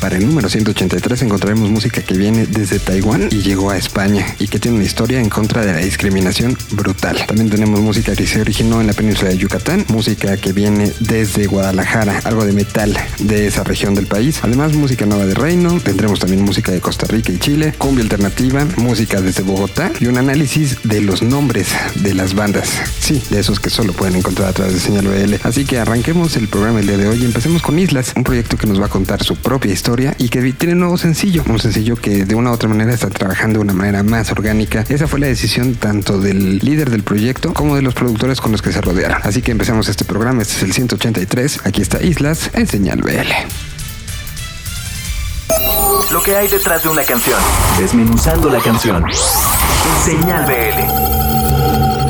Para el número 183 encontraremos música que viene desde Taiwán y llegó a España y que tiene una historia en contra de la discriminación brutal. También tenemos música que se originó en la península de Yucatán, música que viene desde Guadalajara, algo de metal de esa región del país. Además, música nueva de Reino, tendremos también música de Costa Rica y Chile, cumbia alternativa, música desde Bogotá y un análisis de los nombres de las bandas. Sí, de esos que solo pueden encontrar a través de Señal BL. Así que arranquemos el programa el día de hoy y empecemos con Islas, un proyecto que nos va a contar su propia historia y que tiene un nuevo sencillo, un sencillo que de una u otra manera está trabajando de una manera más orgánica. Esa fue la decisión tanto del líder del proyecto como de los productores con los que se rodearon. Así que empezamos este programa, este es el 183, aquí está Islas en Señal BL. Lo que hay detrás de una canción, desmenuzando la canción. En Señal BL.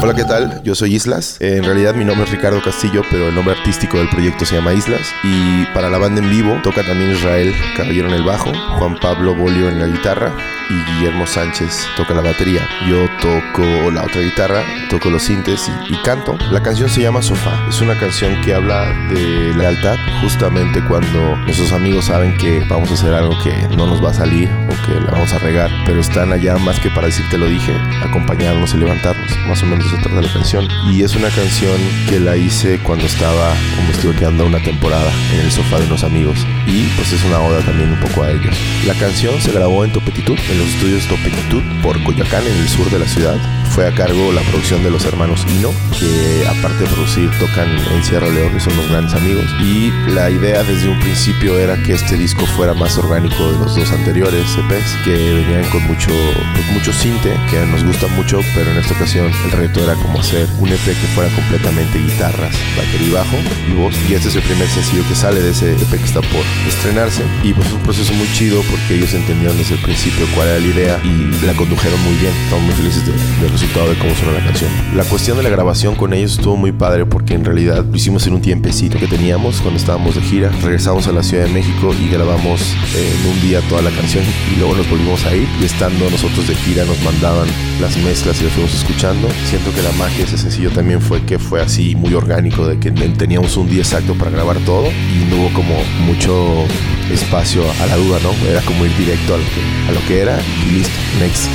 Hola, ¿qué tal? Yo soy Islas. En realidad mi nombre es Ricardo Castillo, pero el nombre artístico del proyecto se llama Islas. Y para la banda en vivo toca también Israel Caballero en el bajo, Juan Pablo Bolio en la guitarra y Guillermo Sánchez toca la batería. Yo toco la otra guitarra, toco los sintes y, canto. La canción se llama Sofá. Es una canción que habla de lealtad justamente cuando nuestros amigos saben que vamos a hacer algo que no nos va a salir o que la vamos a regar, pero están allá más que para decirte lo dije, acompañarnos y levantarnos. Más o menos eso trata la canción. Y es una canción que la hice cuando estaba, como estuve quedando una temporada en el sofá de unos amigos. Y pues es una oda también un poco a ellos. La canción se grabó en Topetitud, en los estudios Topetitud, por Coyoacán, en el sur de la ciudad fue a cargo la producción de los hermanos Hino, que aparte de producir tocan en Sierra León y son unos grandes amigos. Y la idea desde un principio era que este disco fuera más orgánico de los dos anteriores EPs, que venían con mucho, pues, mucho cinte, que nos gusta mucho, pero en esta ocasión el reto era como hacer un EP que fuera completamente guitarras, batería y bajo y voz. Y este es el primer sencillo que sale de ese EP que está por estrenarse. Y pues es un proceso muy chido porque ellos entendieron desde el principio cuál era la idea y la condujeron muy bien. Estamos muy felices de, de resultado de cómo suena la canción. La cuestión de la grabación con ellos estuvo muy padre porque en realidad lo hicimos en un tiempecito que teníamos cuando estábamos de gira. Regresamos a la Ciudad de México y grabamos eh, en un día toda la canción y luego nos volvimos a ir y estando nosotros de gira nos mandaban las mezclas y las fuimos escuchando. Siento que la magia de ese sencillo también fue que fue así muy orgánico, de que teníamos un día exacto para grabar todo y no hubo como mucho espacio a la duda, ¿no? Era como ir directo a lo que, a lo que era y listo, next,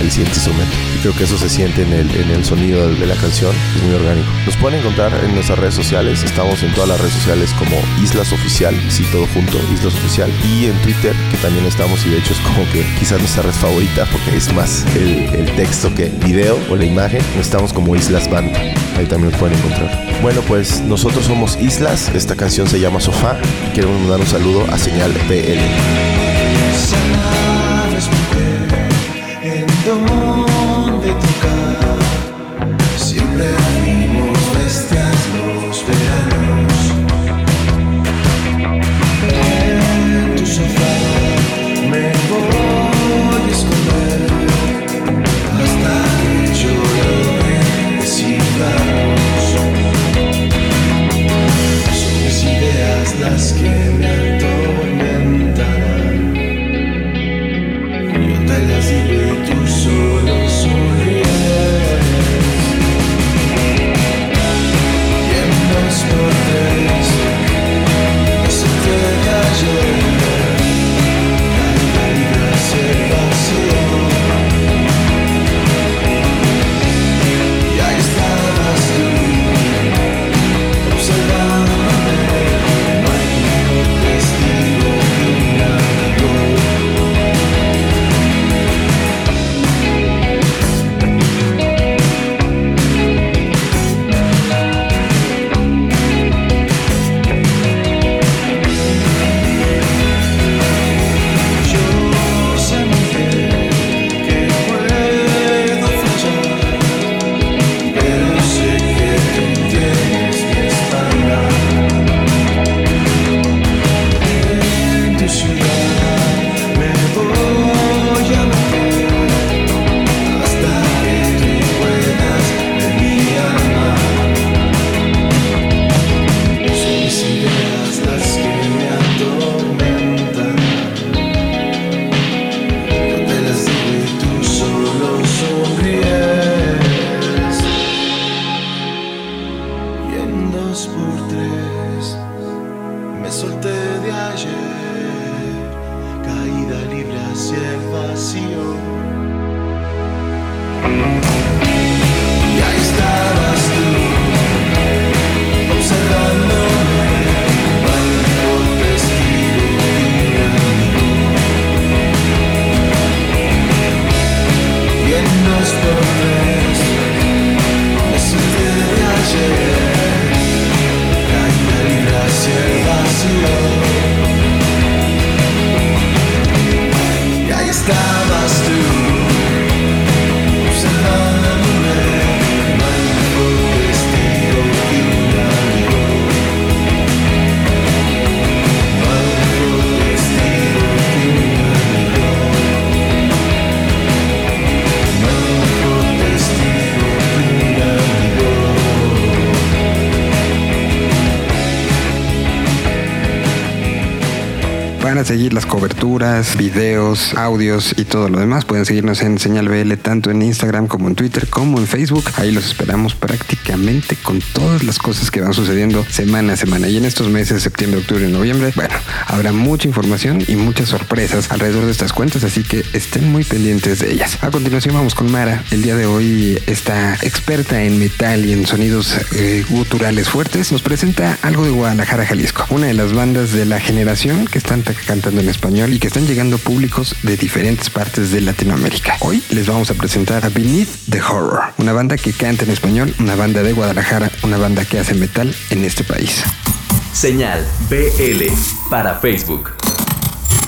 el, siguiente instrumento. Creo que eso se siente en el, en el sonido de la canción, es muy orgánico. Nos pueden encontrar en nuestras redes sociales, estamos en todas las redes sociales como Islas Oficial, sí, todo junto, Islas Oficial, y en Twitter, que también estamos, y de hecho es como que quizás nuestra red favorita, porque es más el, el texto que video o la imagen, estamos como Islas Band, ahí también nos pueden encontrar. Bueno, pues nosotros somos Islas, esta canción se llama Sofá, y queremos mandar un saludo a Señal BL. Seguir las coberturas, videos, audios y todo lo demás, pueden seguirnos en Señal BL tanto en Instagram como en Twitter como en Facebook. Ahí los esperamos prácticamente con todas las cosas que van sucediendo semana a semana. Y en estos meses, septiembre, octubre y noviembre, bueno, habrá mucha información y muchas sorpresas alrededor de estas cuentas, así que estén muy pendientes de ellas. A continuación vamos con Mara. El día de hoy está experta en metal y en sonidos eh, guturales fuertes. Nos presenta algo de Guadalajara, Jalisco, una de las bandas de la generación que están ta- cantando en español y que están llegando públicos de diferentes partes de Latinoamérica. Hoy les vamos a presentar a Beneath the Horror, una banda que canta en español, una banda de Guadalajara, una banda que hace metal en este país. Señal BL para Facebook.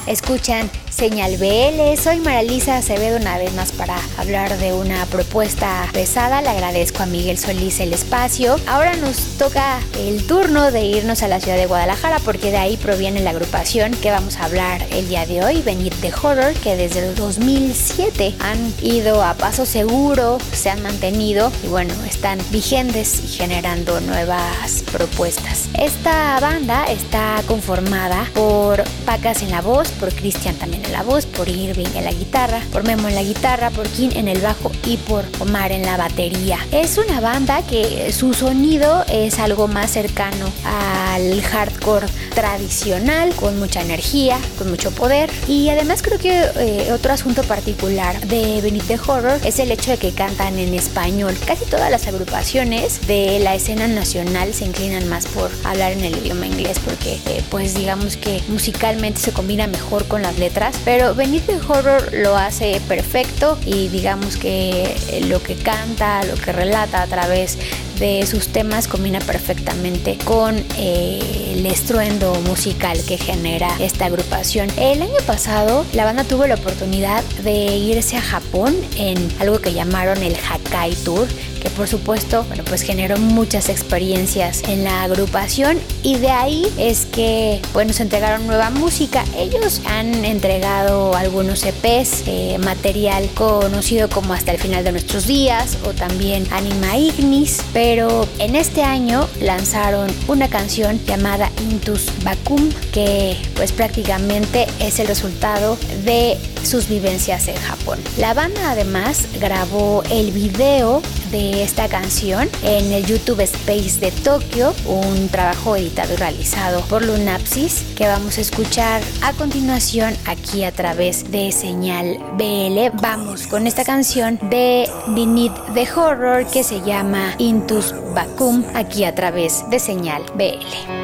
Escuchan Señal BL, soy Maralisa Acevedo una vez más para hablar de una propuesta pesada. Le agradezco a Miguel Solís el espacio. Ahora nos toca el turno de irnos a la ciudad de Guadalajara porque de ahí proviene la agrupación que vamos a hablar el día de hoy, Beneath the Horror, que desde el 2007 han ido a paso seguro, se han mantenido y bueno, están vigentes y generando nuevas propuestas. Esta banda está conformada por Pacas en la voz, por Cristian también en la voz, por Irving en la guitarra, por Memo en la guitarra, por Kim en el bajo y por Omar en la batería. Es una banda que su sonido es algo más cercano al hardcore tradicional, con mucha energía, con mucho poder. Y además creo que eh, otro asunto particular de Beneath the Horror es el hecho de que cantan en español. Casi todas las agrupaciones de la escena nacional se inclinan más por hablar en el idioma inglés porque eh, pues digamos que musicalmente se combina mejor con las letras. Pero the Horror lo hace perfecto y digamos que eh, lo que canta, lo que relata a través de sus temas combina perfectamente con eh, el estruendo musical que genera esta agrupación. El año pasado la banda tuvo la oportunidad de irse a Japón en algo que llamaron el Hakai Tour que por supuesto, bueno, pues generó muchas experiencias en la agrupación y de ahí es que, bueno, se entregaron nueva música. Ellos han entregado algunos EPs, eh, material conocido como Hasta el final de nuestros días o también Anima Ignis, pero en este año lanzaron una canción llamada Intus Vacuum, que pues prácticamente es el resultado de sus vivencias en Japón. La banda además grabó el video de esta canción en el YouTube Space de Tokio, un trabajo editado y realizado por Lunapsis que vamos a escuchar a continuación aquí a través de Señal BL. Vamos con esta canción de Beneath the Horror que se llama Intus Vacuum aquí a través de Señal BL.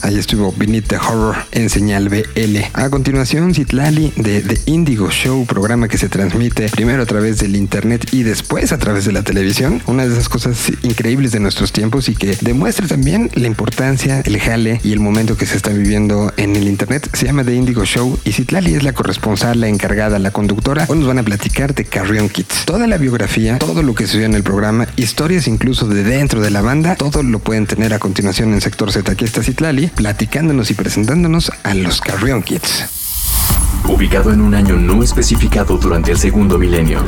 Ahí estuvo Beneath Horror en señal BL. A continuación, Citlali de The Indigo Show, programa que se transmite primero a través del internet y después a través de la televisión. Una de esas cosas increíbles de nuestros tiempos y que demuestra también la importancia, el jale y el momento que se está viviendo en el internet. Se llama The Indigo Show y Citlali es la corresponsal, la encargada, la conductora. Hoy nos van a platicar de Carrion Kids. Toda la biografía, todo lo que sucedió en el programa, historias incluso de dentro de la banda, todo lo pueden tener a continuación en Sector Z. Aquí está Citlali platicándonos y presentándonos a los Carrion Kids. Ubicado en un año no especificado durante el segundo milenio,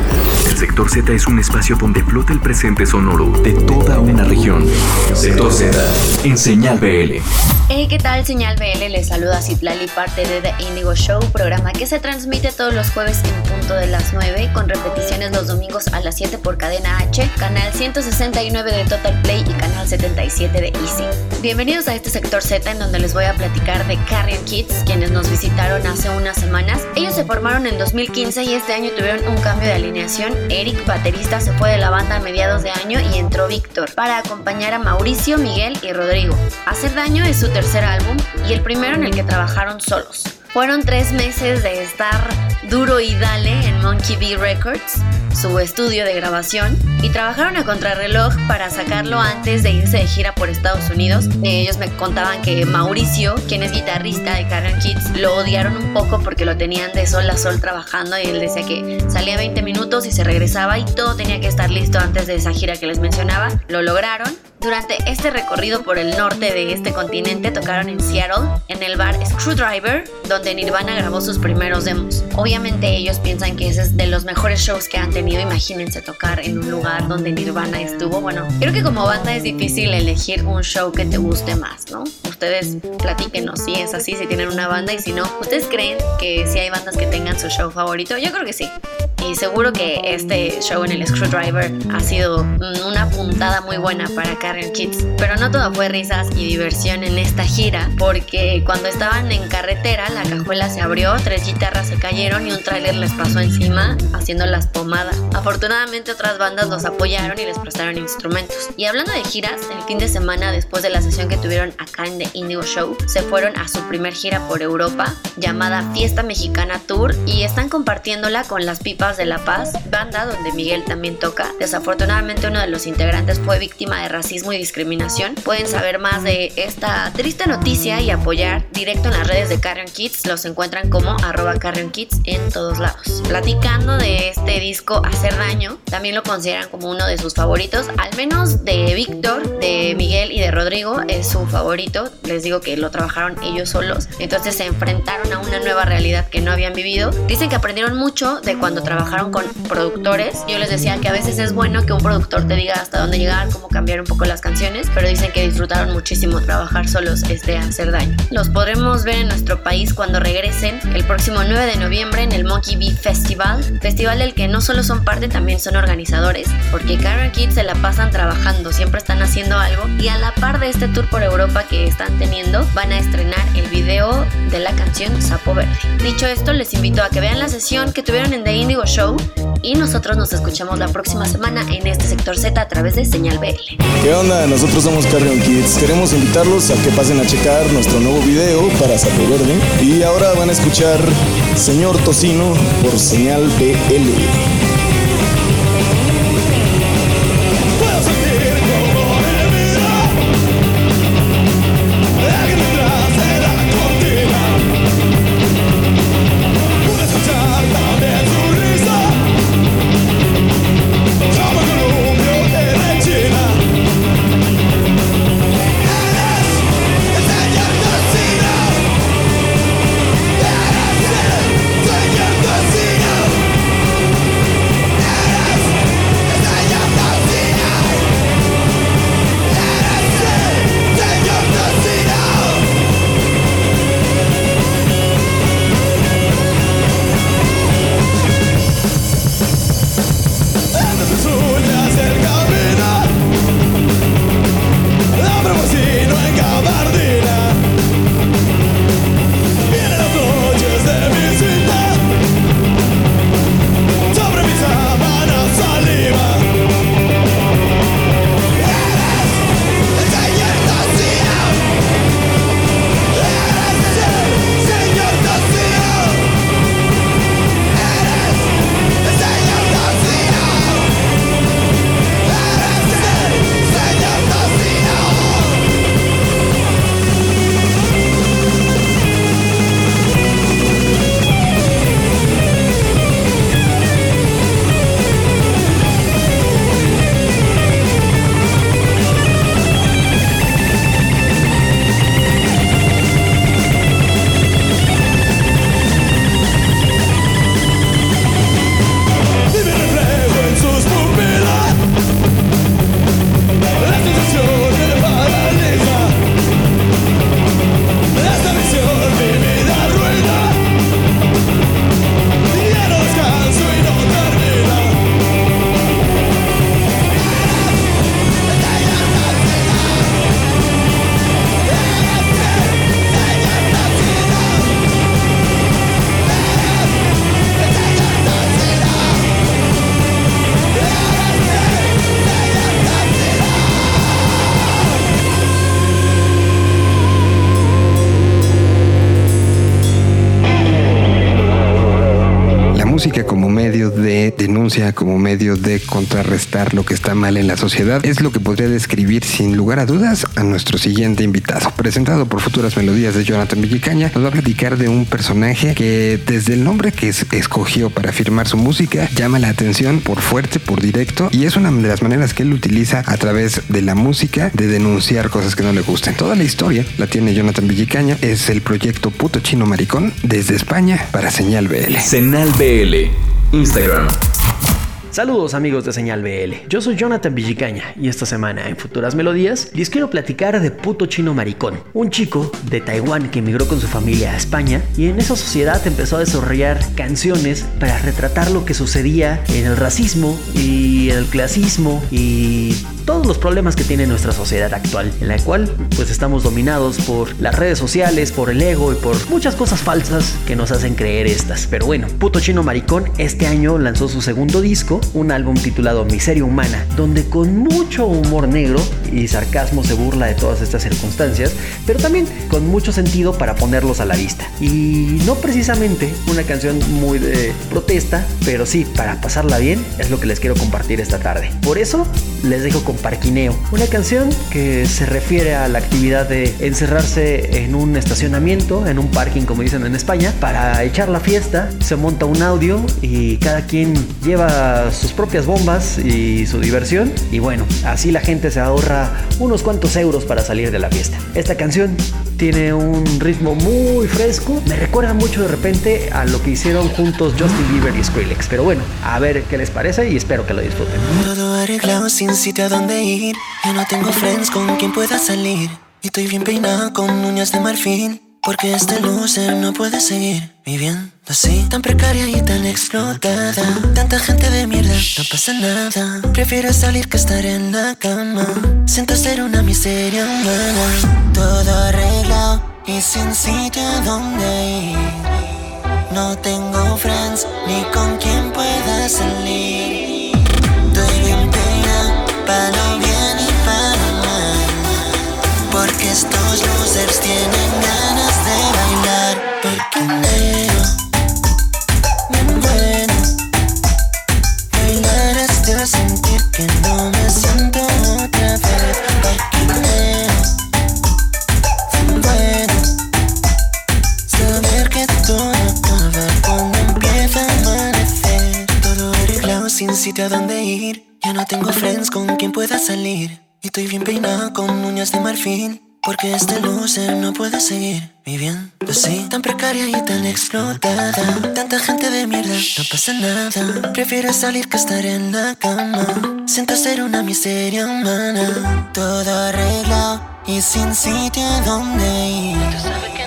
el sector Z es un espacio donde flota el presente sonoro de toda una región. Sector Z, en Señal BL. Hey, ¿qué tal? Señal BL les saluda Citlali, parte de The Indigo Show, programa que se transmite todos los jueves en punto de las 9, con repeticiones los domingos a las 7 por cadena H, canal 169 de Total Play y canal 77 de Easy. Bienvenidos a este sector Z en donde les voy a platicar de Carrion Kids, quienes nos visitaron hace unas Ellos se formaron en 2015 y este año tuvieron un cambio de alineación. Eric, baterista, se fue de la banda a mediados de año y entró Víctor para acompañar a Mauricio, Miguel y Rodrigo. Hacer Daño es su tercer álbum y el primero en el que trabajaron solos. Fueron tres meses de estar duro y dale en Monkey Bee Records, su estudio de grabación, y trabajaron a contrarreloj para sacarlo antes de irse de gira por Estados Unidos. Ellos me contaban que Mauricio, quien es guitarrista de Carrion Kids, lo odiaron un poco porque lo tenían de sol a sol trabajando y él decía que salía 20 minutos y se regresaba y todo tenía que estar listo antes de esa gira que les mencionaba. Lo lograron. Durante este recorrido por el norte de este continente tocaron en Seattle, en el bar Screwdriver, donde Nirvana grabó sus primeros demos. Obviamente ellos piensan que ese es de los mejores shows que han tenido. Imagínense tocar en un lugar donde Nirvana estuvo. Bueno, creo que como banda es difícil elegir un show que te guste más, ¿no? Ustedes platíquenos si es así, si tienen una banda y si no, ¿ustedes creen que si hay bandas que tengan su show favorito? Yo creo que sí. Y seguro que este show en el Screwdriver ha sido una puntada muy buena para Carrion Kids. Pero no todo fue risas y diversión en esta gira, porque cuando estaban en carretera, la cajuela se abrió, tres guitarras se cayeron y un tráiler les pasó encima, haciéndolas pomada. Afortunadamente otras bandas los apoyaron y les prestaron instrumentos. Y hablando de giras, el fin de semana después de la sesión que tuvieron acá en The Indigo Show, se fueron a su primer gira por Europa, llamada Fiesta Mexicana Tour, y están compartiéndola con las pipas de La Paz, banda donde Miguel también toca. Desafortunadamente uno de los integrantes fue víctima de racismo y discriminación. Pueden saber más de esta triste noticia y apoyar directo en las redes de Carrion Kids. Los encuentran como arroba Carrion Kids en todos lados. Platicando de este disco Hacer Daño, también lo consideran como uno de sus favoritos, al menos de Víctor, de Miguel y de Rodrigo es su favorito. Les digo que lo trabajaron ellos solos. Entonces se enfrentaron a una nueva realidad que no habían vivido. Dicen que aprendieron mucho de cuando trabajaron con productores. Yo les decía que a veces es bueno que un productor te diga hasta dónde llegar, cómo cambiar un poco las canciones, pero dicen que disfrutaron muchísimo trabajar solos este hacer daño. Los podremos ver en nuestro país cuando regresen el próximo 9 de noviembre en el Monkey Bee Festival, festival del que no solo son parte, también son organizadores, porque Carrion Kids se la pasan trabajando, siempre están haciendo algo y a la par de este tour por Europa que están teniendo, van a estrenar el video de la canción Sapo Verde. Dicho esto, les invito a que vean la sesión que tuvieron en The Indigo Y nosotros nos escuchamos la próxima semana en este sector Z a través de Señal BL. ¿Qué onda? Nosotros somos Carrion Kids. Queremos invitarlos a que pasen a checar nuestro nuevo video para Sapo Verde. Y ahora van a escuchar Señor Tocino por Señal BL. Como medio de contrarrestar lo que está mal en la sociedad, es lo que podría describir sin lugar a dudas a nuestro siguiente invitado. Presentado por Futuras Melodías de Jonathan Villicaña, nos va a platicar de un personaje que desde el nombre que escogió para firmar su música llama la atención por fuerte, por directo, y es una de las maneras que él utiliza a través de la música de denunciar cosas que no le gusten. Toda la historia la tiene Jonathan Villicaña, es el proyecto Puto Chino Maricón desde España para Señal BL. Señal BL, Instagram. Saludos amigos de Señal BL, yo soy Jonathan Villicaña y esta semana en Futuras Melodías les quiero platicar de Puto Chino Maricón, un chico de Taiwán que emigró con su familia a España y en esa sociedad empezó a desarrollar canciones para retratar lo que sucedía en el racismo y el clasismo y todos los problemas que tiene nuestra sociedad actual, en la cual pues estamos dominados por las redes sociales, por el ego y por muchas cosas falsas que nos hacen creer estas. Pero bueno, Puto Chino Maricón este año lanzó su segundo disco, un álbum titulado Miseria Humana, donde con mucho humor negro y sarcasmo se burla de todas estas circunstancias, pero también con mucho sentido para ponerlos a la vista. Y no precisamente una canción muy de protesta, pero sí, para pasarla bien es lo que les quiero compartir esta tarde. Por eso les dejo con Parquineo, una canción que se refiere a la actividad de encerrarse en un estacionamiento, en un parking como dicen en España, para echar la fiesta, se monta un audio y cada quien lleva sus propias bombas y su diversión. Y bueno, así la gente se ahorra unos cuantos euros para salir de la fiesta. Esta canción tiene un ritmo muy fresco, me recuerda mucho de repente a lo que hicieron juntos Justin Bieber y Skrillex, pero bueno, a ver qué les parece y espero que lo disfruten. Arreglado sin sitio a dónde ir. Yo no tengo friends con quien pueda salir. Y estoy bien peinado con uñas de marfil. Porque este loser no puede seguir viviendo así. Tan precaria y tan explotada. Tanta gente de mierda, no pasa nada. Prefiero salir que estar en la cama. Siento ser una miseria humana. Todo arreglado y sin sitio a donde ir. No tengo friends ni con quien pueda salir. Para lo bien y para mal. Porque estos losers tienen a donde ir. Ya no tengo friends con quien pueda salir. Y estoy bien peinado con uñas de marfil. Porque este loser no puede seguir viviendo así. Tan precaria y tan explotada. Tanta gente de mierda, no pasa nada. Prefiero salir que estar en la cama. Siento ser una miseria humana. Todo arreglado y sin sitio a donde ir.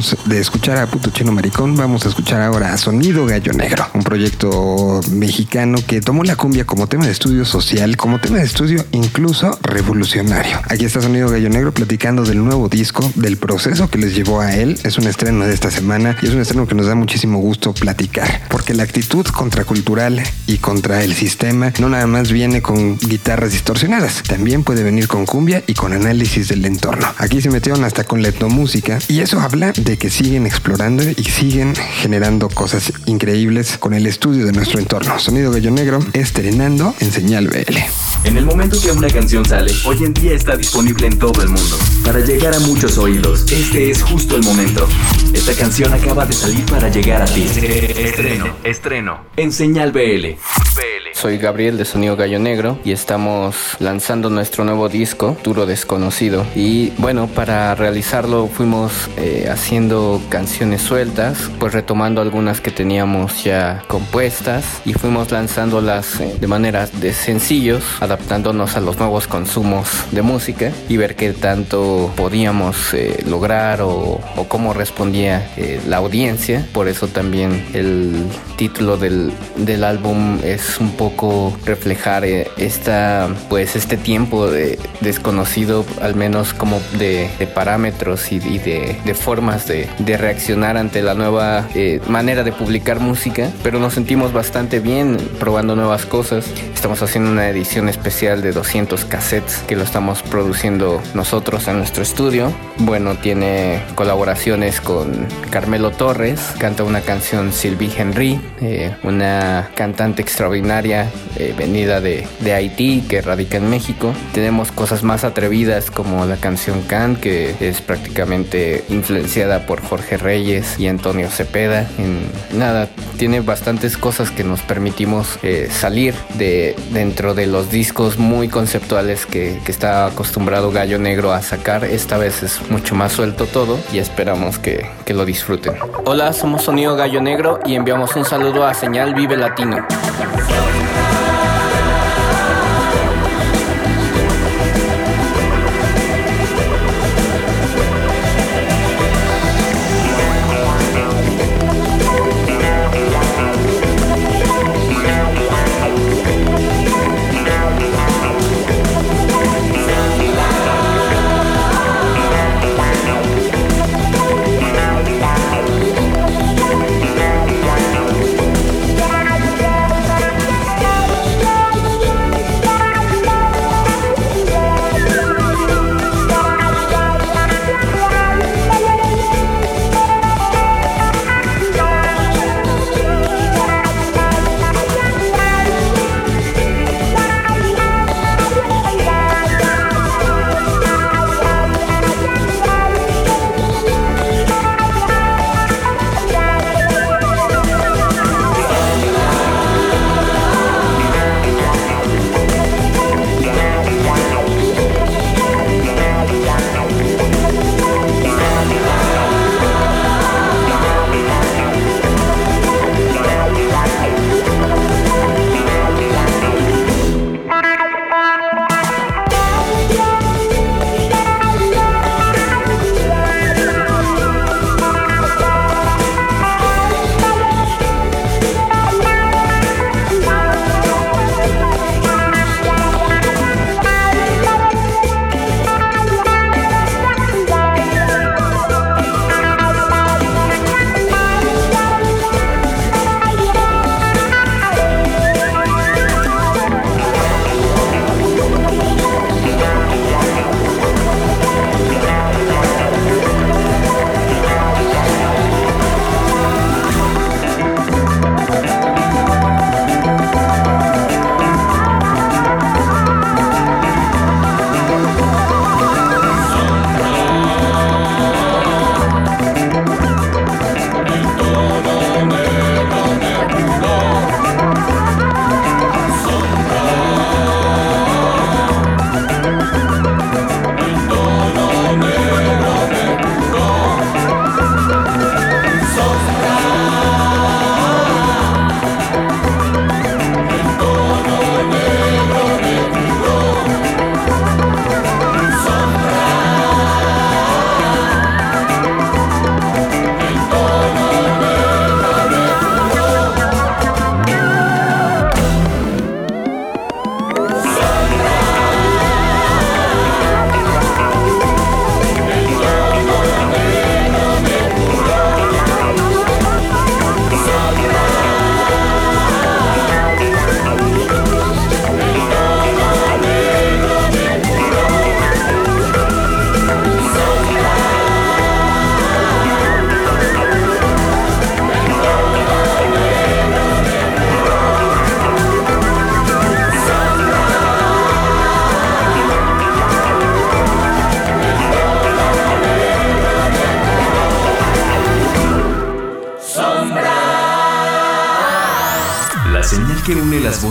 nos de escuchar a Puto Chino Maricón, vamos a escuchar ahora a Sonido Gallo Negro, un proyecto mexicano que tomó la cumbia como tema de estudio social, como tema de estudio incluso revolucionario. Aquí está Sonido Gallo Negro platicando del nuevo disco, del proceso que les llevó a él. Es un estreno de esta semana y es un estreno que nos da muchísimo gusto platicar, porque la actitud contracultural y contra el sistema no nada más viene con guitarras distorsionadas, también puede venir con cumbia y con análisis del entorno. Aquí se metieron hasta con la etnomúsica música y eso habla de que siguen explorando y siguen generando cosas increíbles con el estudio de nuestro entorno. Sonido Gallo Negro estrenando en Señal BL. En el momento que una canción sale, hoy en día está disponible en todo el mundo. Para llegar a muchos oídos, este es justo el momento. Esta canción acaba de salir para llegar a ti. Estreno, estreno, en Señal BL. Soy Gabriel de Sonido Gallo Negro y estamos lanzando nuestro nuevo disco, Duro Desconocido. Y bueno, para realizarlo fuimos eh, haciendo canciones sueltas, pues retomando algunas que teníamos ya compuestas y fuimos lanzándolas eh, de manera de sencillos, adaptándonos a los nuevos consumos de música y ver qué tanto podíamos eh, lograr o, o, cómo respondía la audiencia. Por eso también el título del, del álbum es un poco reflejar esta, pues este tiempo de desconocido, al menos como de, de parámetros y, y de, de, formas de, de, reaccionar ante la nueva eh, manera de publicar música, pero nos sentimos bastante bien probando nuevas cosas. Estamos haciendo una edición especial de 200 cassettes que lo estamos produciendo nosotros en nuestro estudio. Bueno, tiene colaboraciones con Carmelo Torres, canta una canción Sylvie Henry, eh, una cantante extraordinaria eh, venida de, de, Haití que radica en México. Tenemos cosas más atrevidas como la canción Can que es prácticamente influenciada por Jorge Reyes y Antonio Cepeda. En, nada, tiene bastantes cosas que nos permitimos eh, salir de dentro de los discos muy conceptuales que, está acostumbrado Gallo Negro a sacar. Esta vez es mucho más suelto todo y esperamos que, que lo disfruten. Hola, somos Sonido Gallo Negro y enviamos un saludo a Señal Vive Latino.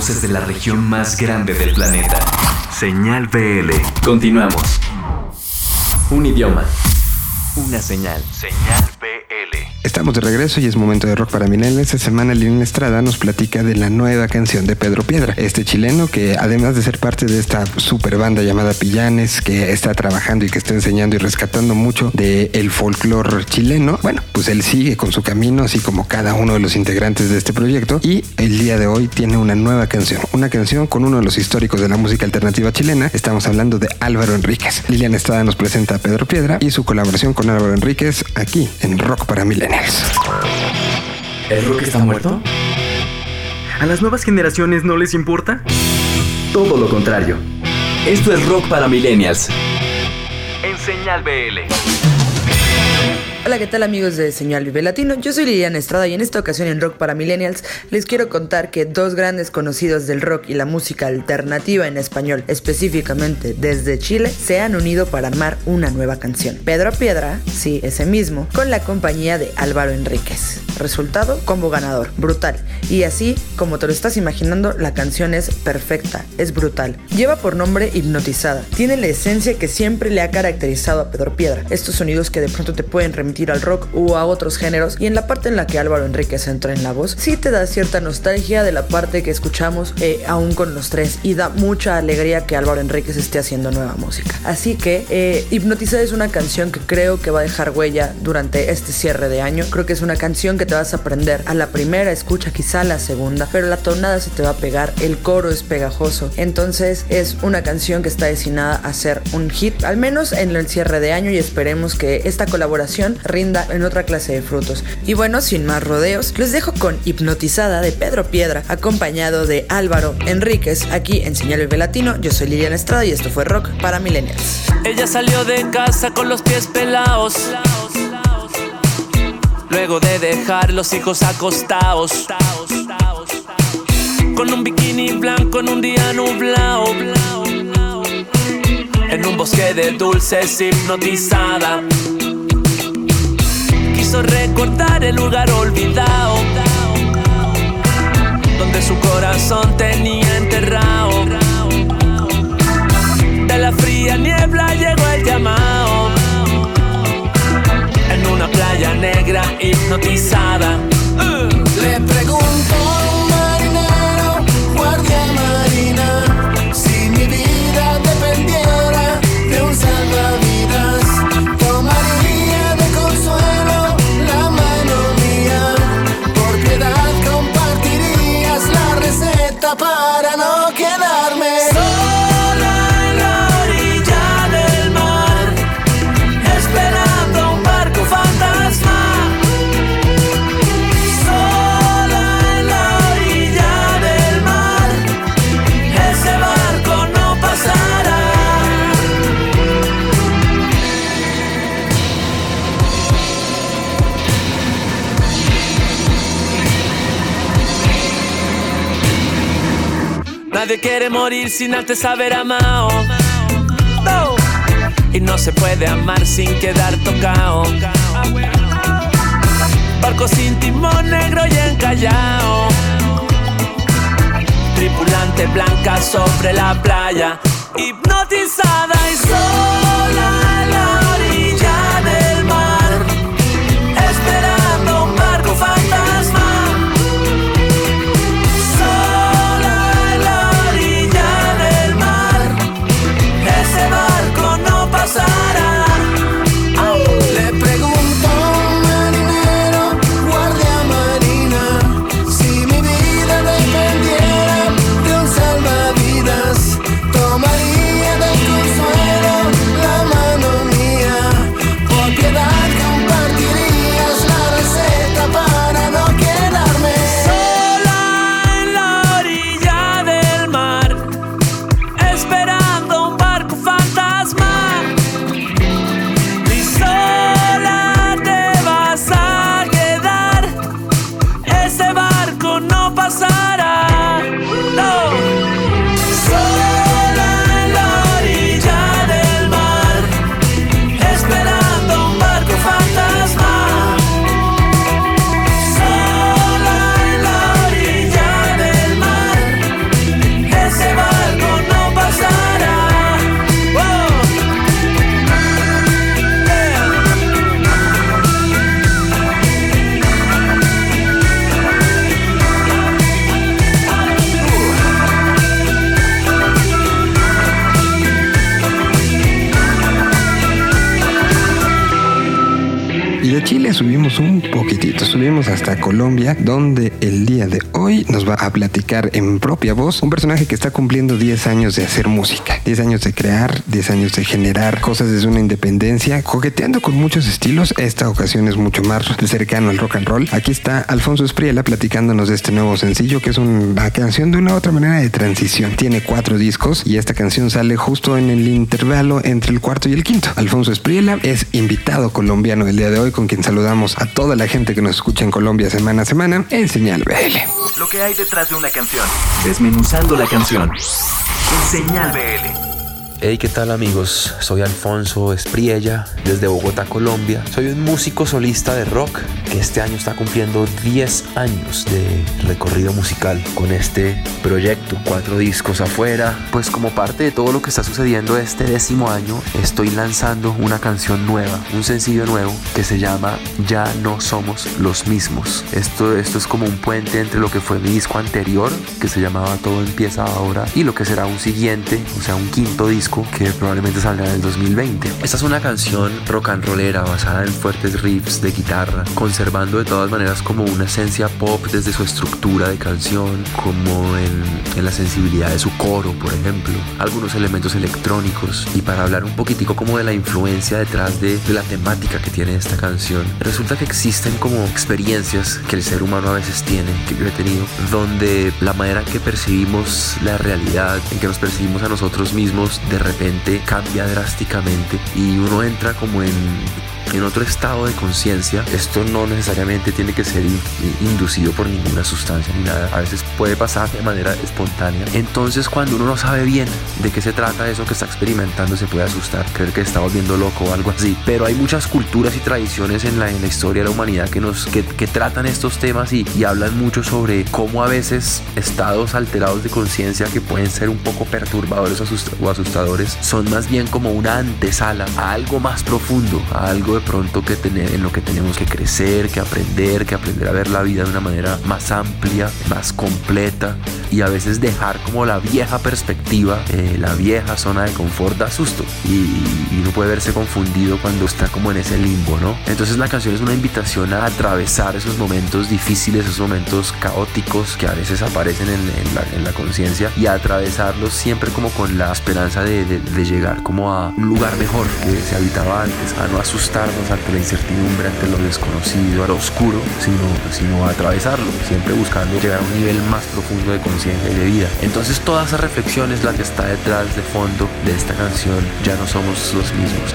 De la región más grande del planeta. Señal BL. Continuamos. Un idioma. Una señal. Señal. Estamos de regreso y es momento de rock para Millennials. Esta semana Lilian Estrada nos platica de la nueva canción de Pedro Piedra, este chileno que además de ser parte de esta super banda llamada Pillanes, que está trabajando y que está enseñando y rescatando mucho del el folclore chileno, bueno, pues él sigue con su camino, así como cada uno de los integrantes de este proyecto y el día de hoy tiene una nueva canción, una canción con uno de los históricos de la música alternativa chilena. Estamos hablando de Álvaro Enríquez. Lilian Estrada nos presenta a Pedro Piedra y su colaboración con Álvaro Enríquez aquí en Rock para Millennials. ¿El rock está muerto? ¿A las nuevas generaciones no les importa? Todo lo contrario. Esto es Rock para Millennials. En Señal BL. Hola, ¿qué tal amigos de Señal Vive Latino? Yo soy Liliana Estrada y en esta ocasión en Rock para Millennials les quiero contar que dos grandes conocidos del rock y la música alternativa en español, específicamente desde Chile, se han unido para armar una nueva canción. Pedro Piedra, sí, ese mismo, con la compañía de Álvaro Enríquez. Resultado, combo ganador, brutal. Y así, como te lo estás imaginando, la canción es perfecta, es brutal. Lleva por nombre Hipnotizada. Tiene la esencia que siempre le ha caracterizado a Pedro Piedra. Estos sonidos que de pronto te pueden remitir al rock o a otros géneros y en la parte en la que Álvaro Enríquez entra en la voz sí te da cierta nostalgia de la parte que escuchamos eh, aún con los tres y da mucha alegría que Álvaro Enríquez esté haciendo nueva música. Así que eh, es una canción que creo que va a dejar huella durante este cierre de año. Creo que es una canción que te vas a aprender a la primera escucha quizá a la segunda pero la tonada se te va a pegar el coro es pegajoso. Entonces es una canción que está destinada a ser un hit al menos en el cierre de año y esperemos que esta colaboración rinda en otra clase de frutos. Y bueno, sin más rodeos, les dejo con Hipnotizada de Pedro Piedra, acompañado de Álvaro Enríquez, aquí en Señal Vive Latino. Yo soy Liliana Estrada y esto fue Rock para Millennials. Ella salió de casa con los pies pelados. Luego de dejar los hijos acostados. Con un bikini blanco en un día nublado. En un bosque de dulces hipnotizada quiso recordar el lugar olvidado donde su corazón tenía enterrado. De la fría niebla llegó el llamado en una playa negra hipnotizada. Le pregunto para. Morir sin antes haber amado. No. Y no se puede amar sin quedar tocado. Barco sin timón negro y encallado. Tripulante blanca sobre la playa. Hipnotizada subimos un poquitito, subimos hasta Colombia, donde el día de hoy nos va a platicar en propia voz un personaje que está cumpliendo 10 años de hacer música, 10 años de crear, 10 años de generar cosas desde una independencia, coqueteando con muchos estilos. Esta ocasión es mucho más cercano al rock and roll. Aquí está Alfonso Espriela platicándonos de este nuevo sencillo, que es una canción de una otra manera de transición. Tiene cuatro discos y esta canción sale justo en el intervalo entre el cuarto y el quinto. Alfonso Espriela es invitado colombiano el día de hoy, con quien saludamos a toda la gente que nos escucha en Colombia semana a semana en Señal BL. Lo que hay detrás de una canción. Desmenuzando la canción. En Señal BL. Hey, ¿qué tal amigos? Soy Alfonso Espriella desde Bogotá, Colombia. Soy un músico solista de rock que este año está cumpliendo 10 años de recorrido musical con este proyecto, cuatro discos afuera. Pues como parte de todo lo que está sucediendo este décimo año, estoy lanzando una canción nueva, un sencillo nuevo que se llama Ya no somos los mismos. Esto, esto es como un puente entre lo que fue mi disco anterior, que se llamaba Todo empieza ahora, y lo que será un siguiente, o sea, un quinto disco que probablemente saldrá en el 2020. Esta es una canción rock and rollera basada en fuertes riffs de guitarra, conservando de todas maneras como una esencia pop desde su estructura de canción, como en, en la sensibilidad de su coro, por ejemplo, algunos elementos electrónicos y para hablar un poquitico como de la influencia detrás de, de la temática que tiene esta canción. Resulta que existen como experiencias que el ser humano a veces tiene, que yo he tenido, donde la manera en que percibimos la realidad, en que nos percibimos a nosotros mismos, de repente cambia drásticamente y uno entra como en en otro estado de conciencia. Esto no necesariamente tiene que ser inducido por ninguna sustancia ni nada. A veces puede pasar de manera espontánea. Entonces cuando uno no sabe bien de qué se trata eso que está experimentando, se puede asustar, creer que está volviendo loco o algo así. Pero hay muchas culturas y tradiciones en la, historia de la humanidad que, nos, que, tratan estos temas y hablan mucho sobre cómo a veces estados alterados de conciencia que pueden ser un poco perturbadores o asustadores son más bien como una antesala a algo más profundo, a algo de pronto que tener, en lo que tenemos que crecer, que aprender, que aprender a ver la vida de una manera más amplia, más completa y a veces dejar como la vieja perspectiva, eh, la vieja zona de confort da susto y, y uno puede verse confundido cuando está como en ese limbo, ¿no? Entonces la canción es una invitación a atravesar esos momentos difíciles, esos momentos caóticos que a veces aparecen en, en la, en la conciencia y a atravesarlos siempre como con la esperanza de, de, de llegar como a un lugar mejor que se habitaba antes, a no ante la incertidumbre, ante lo desconocido, a lo oscuro, sino, sino a atravesarlo, siempre buscando llegar a un nivel más profundo de conciencia y de vida. Entonces toda esa reflexión es la que está detrás de fondo de esta canción, Ya no somos los mismos.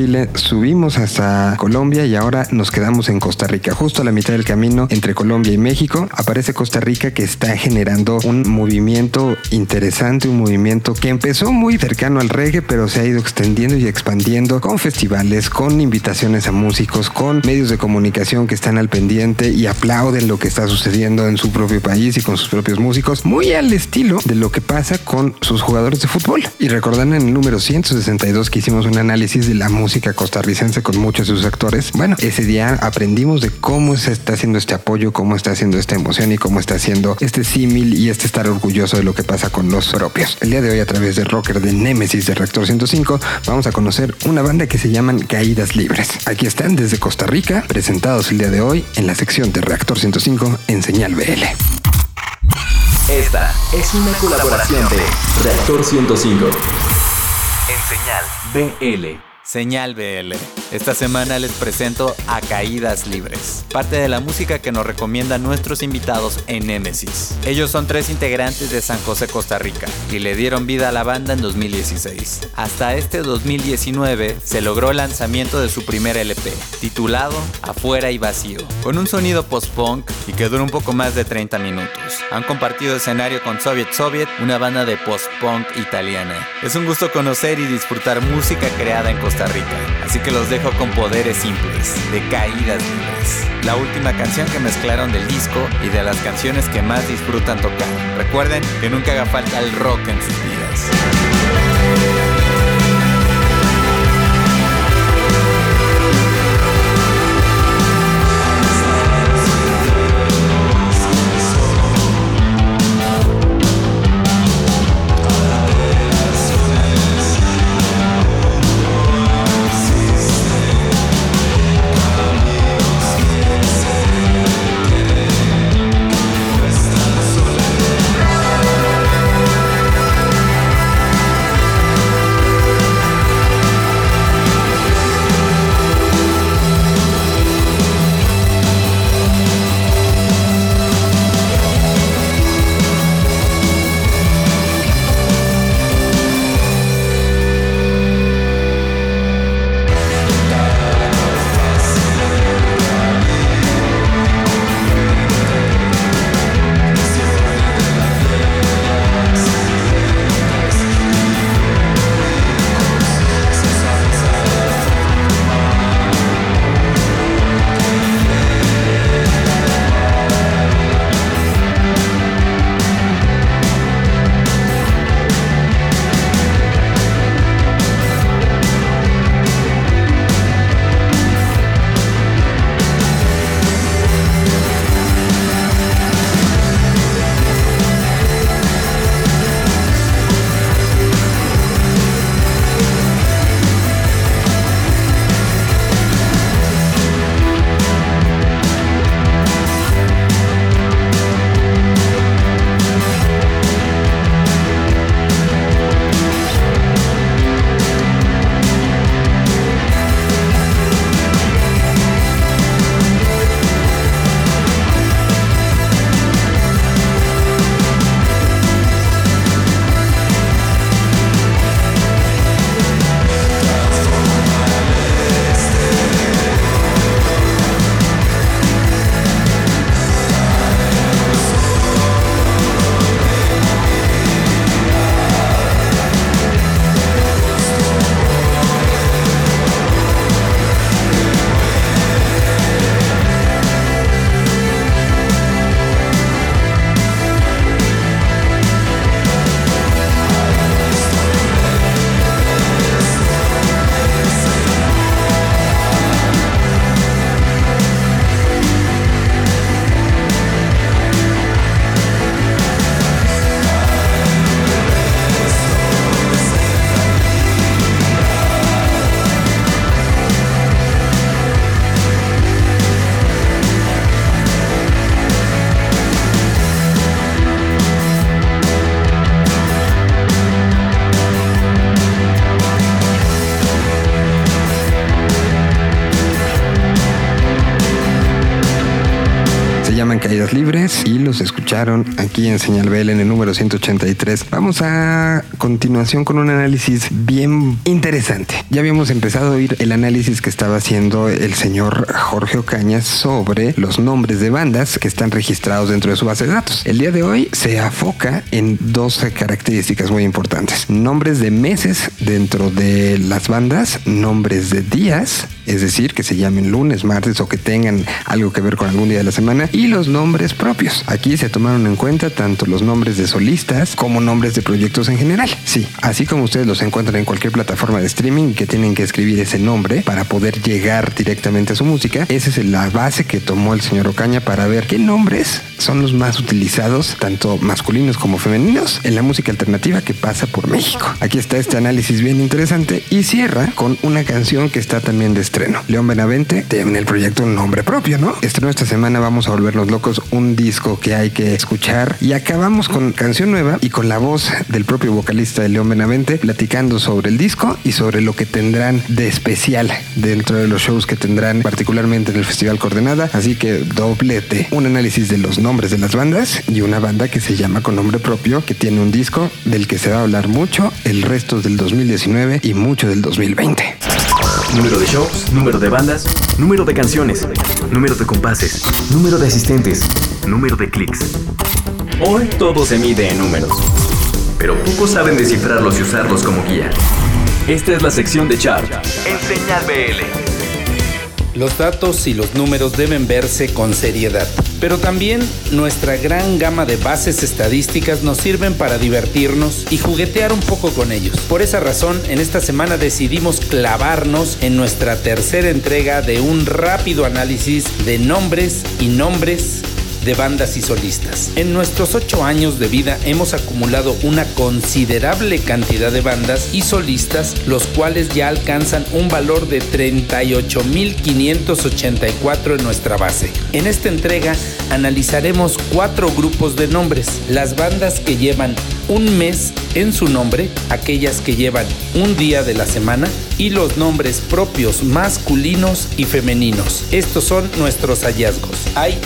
Chile, subimos hasta Colombia y ahora nos quedamos en Costa Rica. Justo a la mitad del camino entre Colombia y México aparece Costa Rica que está generando un movimiento interesante, un movimiento que empezó muy cercano al reggae, pero se ha ido extendiendo y expandiendo con festivales, con invitaciones a músicos, con medios de comunicación que están al pendiente y aplauden lo que está sucediendo en su propio país y con sus propios músicos, muy al estilo de lo que pasa con sus jugadores de fútbol. Y recordan en el número 162 que hicimos un análisis de la música costarricense con muchos de sus actores. Bueno, ese día aprendimos de cómo se está haciendo este apoyo, cómo está haciendo esta emoción y cómo está haciendo este símil y este estar orgulloso de lo que pasa con los propios. El día de hoy a través de Rocker de Nemesis de Reactor 105 vamos a conocer una banda que se llaman Caídas Libres. Aquí están desde Costa Rica, presentados el día de hoy en la sección de Reactor 105 en Señal BL. Esta es una colaboración de Reactor 105 en Señal BL. Señal BL. Esta semana les presento a Caídas Libres, parte de la música que nos recomiendan nuestros invitados en Nemesis. Ellos son tres integrantes de San José, Costa Rica, y le dieron vida a la banda en 2016. Hasta este 2019 se logró el lanzamiento de su primer LP, titulado Afuera y Vacío, con un sonido post-punk y que dura un poco más de 30 minutos. Han compartido escenario con Soviet Soviet, una banda de post-punk italiana. Es un gusto conocer y disfrutar música creada en Costa Rica, así que los dejo con poderes simples, de caídas libres. La última canción que mezclaron del disco y de las canciones que más disfrutan tocar. Recuerden que nunca haga falta el rock en sus vidas. Y los escucharon aquí en Señal BL en el número 183. Vamos a continuación con un análisis bien interesante. Ya habíamos empezado a oír el análisis que estaba haciendo el señor Jorge Ocaña sobre los nombres de bandas que están registrados dentro de su base de datos. El día de hoy se afoca en dos características muy importantes. Nombres de meses dentro de las bandas, nombres de días, es decir, que se llamen lunes, martes o que tengan algo que ver con algún día de la semana, y los nombres propios. Aquí se tomaron en cuenta tanto los nombres de solistas como nombres de proyectos en general. Sí, así como ustedes los encuentran en cualquier plataforma de streaming que tienen que escribir ese nombre para poder llegar directamente a su música, esa es la base que tomó el señor Ocaña para ver qué nombres son los más utilizados, tanto masculinos como femeninos, en la música alternativa que pasa por México. Aquí está este análisis bien interesante y cierra con una canción que está también de estreno. León Benavente tiene el proyecto un nombre propio, ¿no? Estrenó esta semana Vamos a Volvernos Locos, un disco que hay que escuchar y acabamos con canción nueva y con la voz del propio vocalista de León Benavente platicando sobre el disco y sobre lo que tendrán de especial dentro de los shows que tendrán particularmente en el Festival Coordenada. Así que doblete, un análisis de los nombres de las bandas y una banda que se llama con nombre propio, que tiene un disco del que se va a hablar mucho el resto del 2019 y mucho del 2020. Número de shows, número de bandas, número de canciones, número de compases, número de asistentes, número de clics. Hoy todo se mide en números, pero pocos saben descifrarlos y usarlos como guía. Esta es la sección de chart en Señal BL. Los datos y los números deben verse con seriedad, pero también nuestra gran gama de bases estadísticas nos sirven para divertirnos y juguetear un poco con ellos. Por esa razón, en esta semana decidimos clavarnos en nuestra tercera entrega de un rápido análisis de nombres y nombres de bandas y solistas. En nuestros ocho años de vida hemos acumulado una considerable cantidad de bandas y solistas, los cuales ya alcanzan un valor de 38.584 en nuestra base. En esta entrega analizaremos cuatro grupos de nombres, las bandas que llevan un mes en su nombre, aquellas que llevan un día de la semana y los nombres propios masculinos y femeninos. Estos son nuestros hallazgos. Hay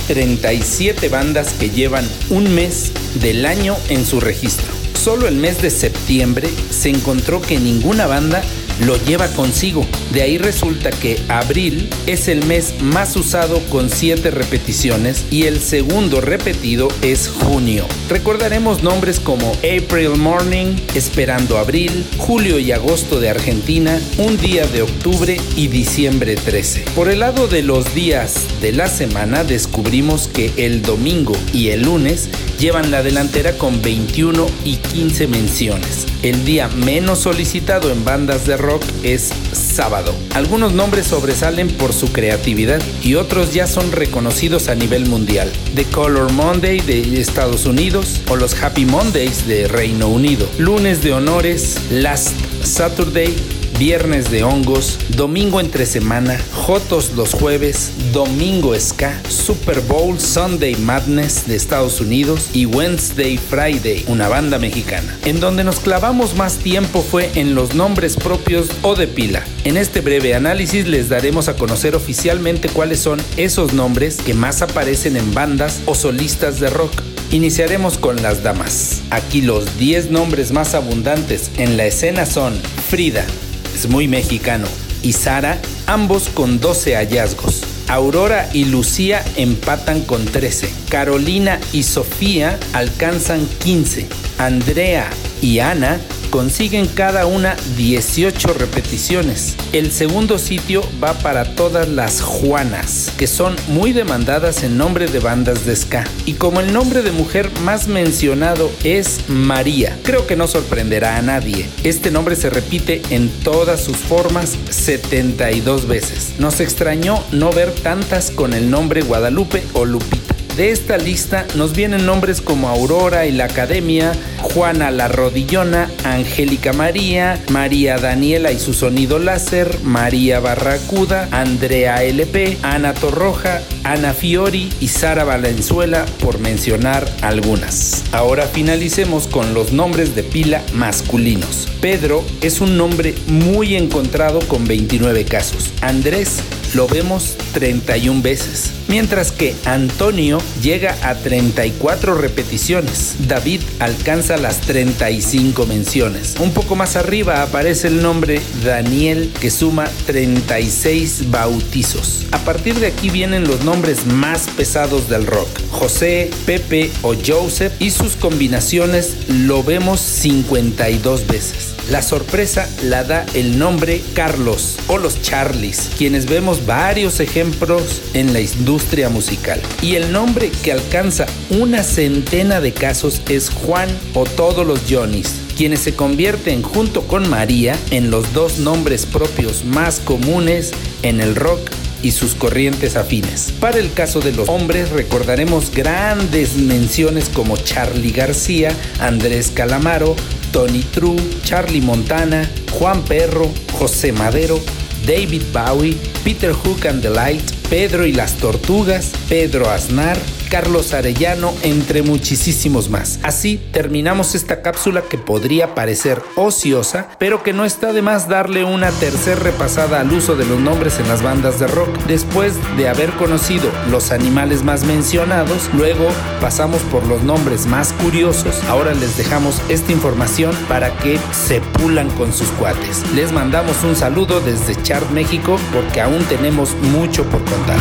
37 bandas que llevan un mes del año en su registro. Solo el mes de septiembre se encontró que ninguna banda lo lleva consigo. De ahí resulta que abril es el mes más usado con 7 repeticiones y el segundo repetido es junio. Recordaremos nombres como April Morning, Esperando Abril, Julio y Agosto de Argentina, Un día de octubre y diciembre 13. Por el lado de los días de la semana descubrimos que el domingo y el lunes llevan la delantera con 21 y 15 menciones. El día menos solicitado en bandas de rock es sábado. Algunos nombres sobresalen por su creatividad y otros ya son reconocidos a nivel mundial. The Color Monday de Estados Unidos o los Happy Mondays de Reino Unido. Lunes de honores, Last Saturday, Viernes de hongos, domingo entre semana, Jotos los jueves, domingo ska, Super Bowl Sunday Madness de Estados Unidos y Wednesday Friday, una banda mexicana. En donde nos clavamos más tiempo fue en los nombres propios o de pila. En este breve análisis les daremos a conocer oficialmente cuáles son esos nombres que más aparecen en bandas o solistas de rock. Iniciaremos con las damas. Aquí los 10 nombres más abundantes en la escena son Frida, es muy mexicano, y Sara, ambos con 12 hallazgos. Aurora y Lucía empatan con 13. Carolina y Sofía alcanzan 15. Andrea y Ana consiguen cada una 18 repeticiones. El segundo sitio va para todas las Juanas, que son muy demandadas en nombre de bandas de ska. Y como el nombre de mujer más mencionado es María, creo que no sorprenderá a nadie. Este nombre se repite en todas sus formas 72 veces. Nos extrañó no ver tantas con el nombre Guadalupe o Lupita. De esta lista nos vienen nombres como Aurora y la Academia, Juana la Rodillona, Angélica María, María Daniela y su sonido láser, María Barracuda, Andrea LP, Ana Torroja, Ana Fiori y Sara Valenzuela, por mencionar algunas. Ahora finalicemos con los nombres de pila masculinos. Pedro es un nombre muy encontrado con 29 casos. Andrés lo vemos 31 veces, mientras que Antonio llega a 34 repeticiones. David alcanza las 35 menciones. Un poco más arriba aparece el nombre Daniel que suma 36 bautizos. A partir de aquí vienen los nombres más pesados del rock. José, Pepe o Joseph y sus combinaciones lo vemos 52 veces. La sorpresa la da el nombre Carlos o los Charlies, quienes vemos varios ejemplos en la industria musical. Y el nombre que alcanza una centena de casos es Juan o todos los Johnnys, quienes se convierten junto con María en los dos nombres propios más comunes en el rock y sus corrientes afines. Para el caso de los hombres recordaremos grandes menciones como Charlie García, Andrés Calamaro, Tony True, Charlie Montana, Juan Perro, José Madero, David Bowie, Peter Hook and the Light, Pedro y las Tortugas, Pedro Aznar, Carlos Arellano, entre muchísimos más. Así terminamos esta cápsula que podría parecer ociosa, pero que no está de más darle una tercera repasada al uso de los nombres en las bandas de rock. Después de haber conocido los animales más mencionados, luego pasamos por los nombres más curiosos. Ahora les dejamos esta información para que se pulan con sus cuates. Les mandamos un saludo desde Chart México porque aún tenemos mucho por contar.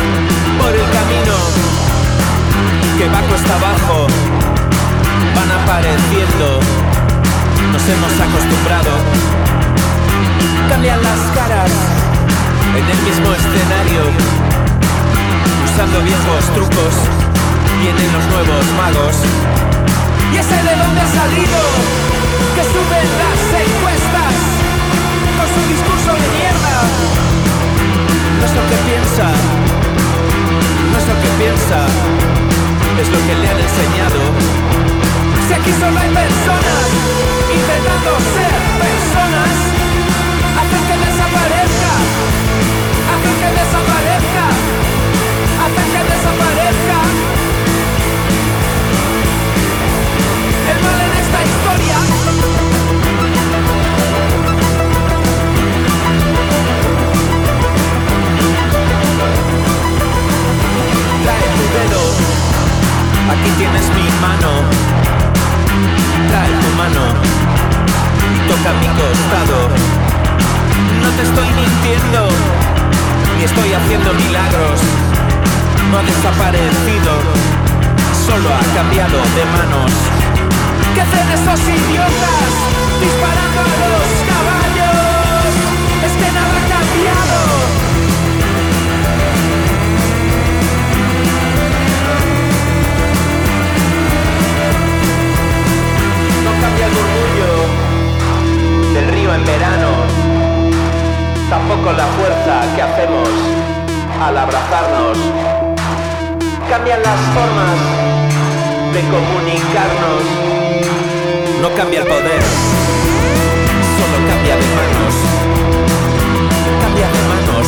Por el camino que va cuesta abajo van apareciendo. Nos hemos acostumbrado. Cambian las caras en el mismo escenario. Usando viejos trucos, vienen los nuevos magos. ¿Y ese de dónde ha salido? Que suben las encuestas con su discurso de mierda. No es lo que piensa, no es lo que piensa es lo que le han enseñado. Si aquí solo hay personas intentando ser personas, hacen que desaparezca, hacen que desaparezca, hacen que desaparezca. El mal en esta historia. Trae tu dedo Aquí tienes mi mano, trae tu mano y toca mi costado. No te estoy mintiendo, ni estoy haciendo milagros. No ha desaparecido, solo ha cambiado de manos. ¿Qué hacen esos idiotas disparando a los caballos? El murmullo del río en verano, tampoco la fuerza que hacemos al abrazarnos. Cambian las formas de comunicarnos, no cambia el poder, solo cambia de manos, cambia de manos,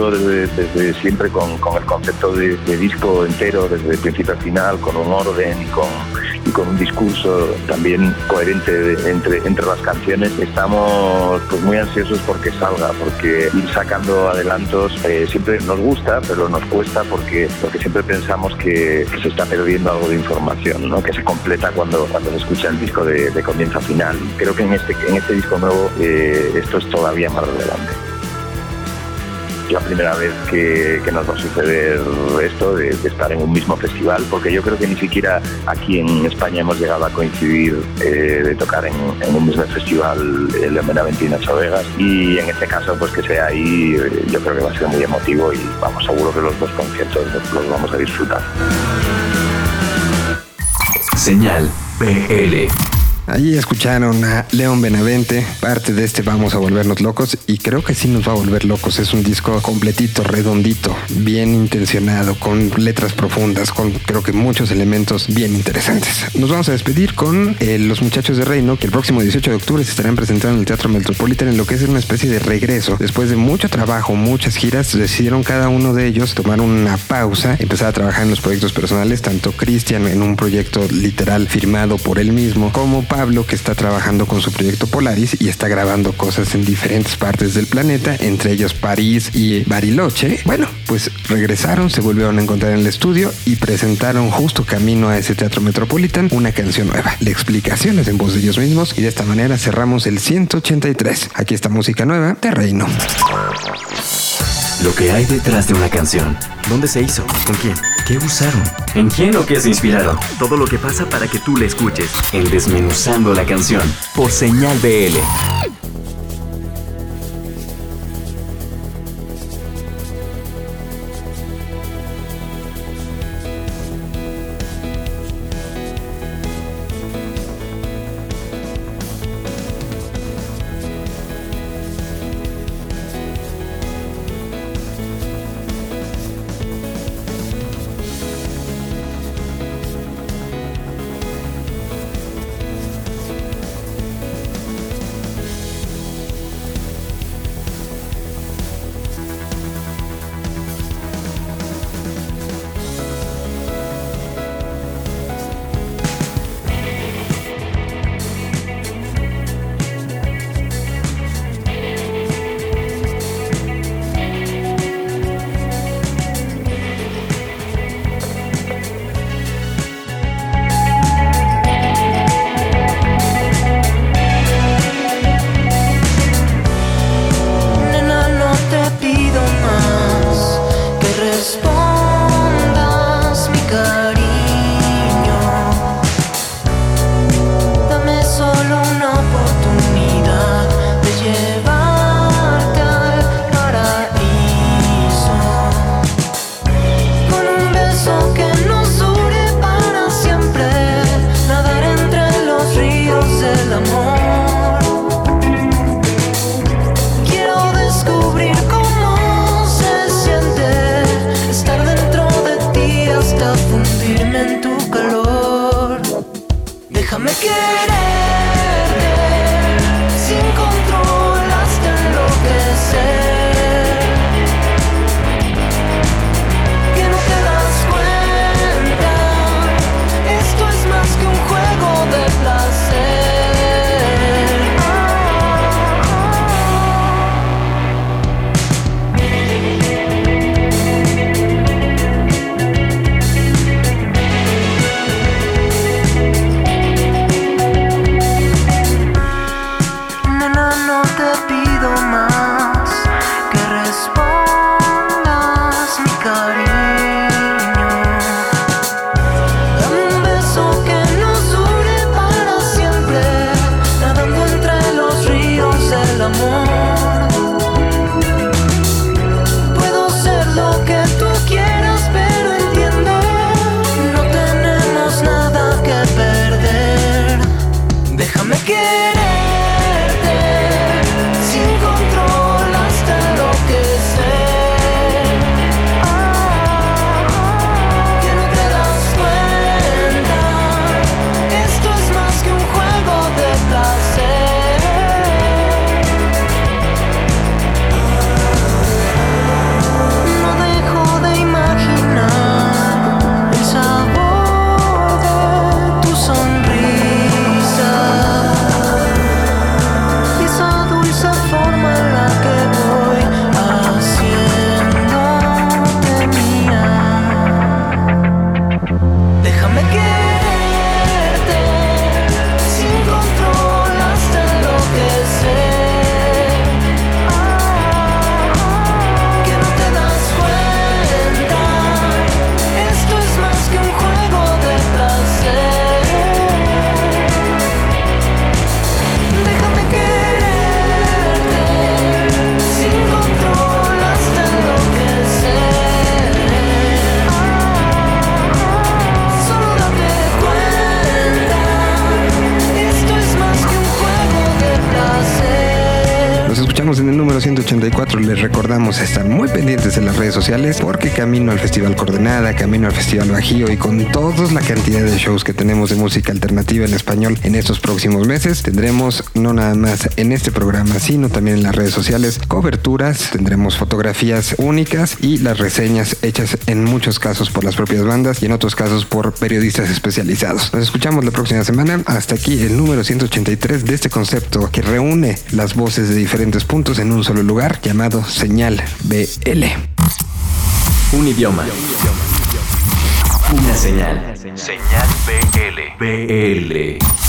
desde, siempre con, el concepto de, disco entero, desde principio a final, con un orden y con, y con un discurso también coherente entre, las canciones, estamos pues muy ansiosos porque salga, porque ir sacando adelantos eh, siempre nos gusta, pero nos cuesta porque, porque siempre pensamos que, se está perdiendo algo de información, que se completa cuando, se escucha el disco de, comienzo a final. Creo que en este, en este disco nuevo eh, esto es todavía más relevante la primera vez que, nos va a suceder esto, de, estar en un mismo festival, porque yo creo que ni siquiera aquí en España hemos llegado a coincidir eh, de tocar en, un mismo festival Benavente y Nacho Vegas. Y en este caso, pues que sea ahí, eh, yo creo que va a ser muy emotivo y vamos, seguro que los dos conciertos los vamos a disfrutar. Señal BL. Ahí escucharon a León Benavente, parte de este Vamos a volvernos locos y creo que sí nos va a volver locos. Es un disco completito, redondito, bien intencionado, con letras profundas, con creo que muchos elementos bien interesantes. Nos vamos a despedir con eh, los muchachos de Reino, que el próximo 18 de octubre se estarán presentando en el Teatro Metropolitan en lo que es una especie de regreso. Después de mucho trabajo, muchas giras, decidieron cada uno de ellos tomar una pausa, empezar a trabajar en los proyectos personales, tanto Cristian en un proyecto literal firmado por él mismo, como Pablo que está trabajando con su proyecto Polaris y está grabando cosas en diferentes partes del planeta, entre ellos París y Bariloche. Bueno, pues regresaron, se volvieron a encontrar en el estudio y presentaron justo camino a ese teatro Metropolitan una canción nueva. La explicación es en voz de ellos mismos y de esta manera cerramos el 183. Aquí está música nueva de Reino. Lo que hay detrás de una canción. ¿Dónde se hizo? ¿Con quién? ¿Qué usaron? ¿En quién o qué se inspiraron? Todo lo que pasa para que tú la escuches. En Desmenuzando la canción. Por Señal BL. Pendientes en las redes sociales porque camino al Festival Coordenada, camino al Festival Bajío y con toda la cantidad de shows que tenemos de música alternativa en español en estos próximos meses, tendremos no nada más en este programa, sino también en las redes sociales coberturas, tendremos fotografías únicas y las reseñas hechas en muchos casos por las propias bandas y en otros casos por periodistas especializados. Nos escuchamos la próxima semana. Hasta aquí el número 183 de este concepto que reúne las voces de diferentes puntos en un solo lugar llamado Señal BL. Un idioma. Una señal. Señal BL. BL.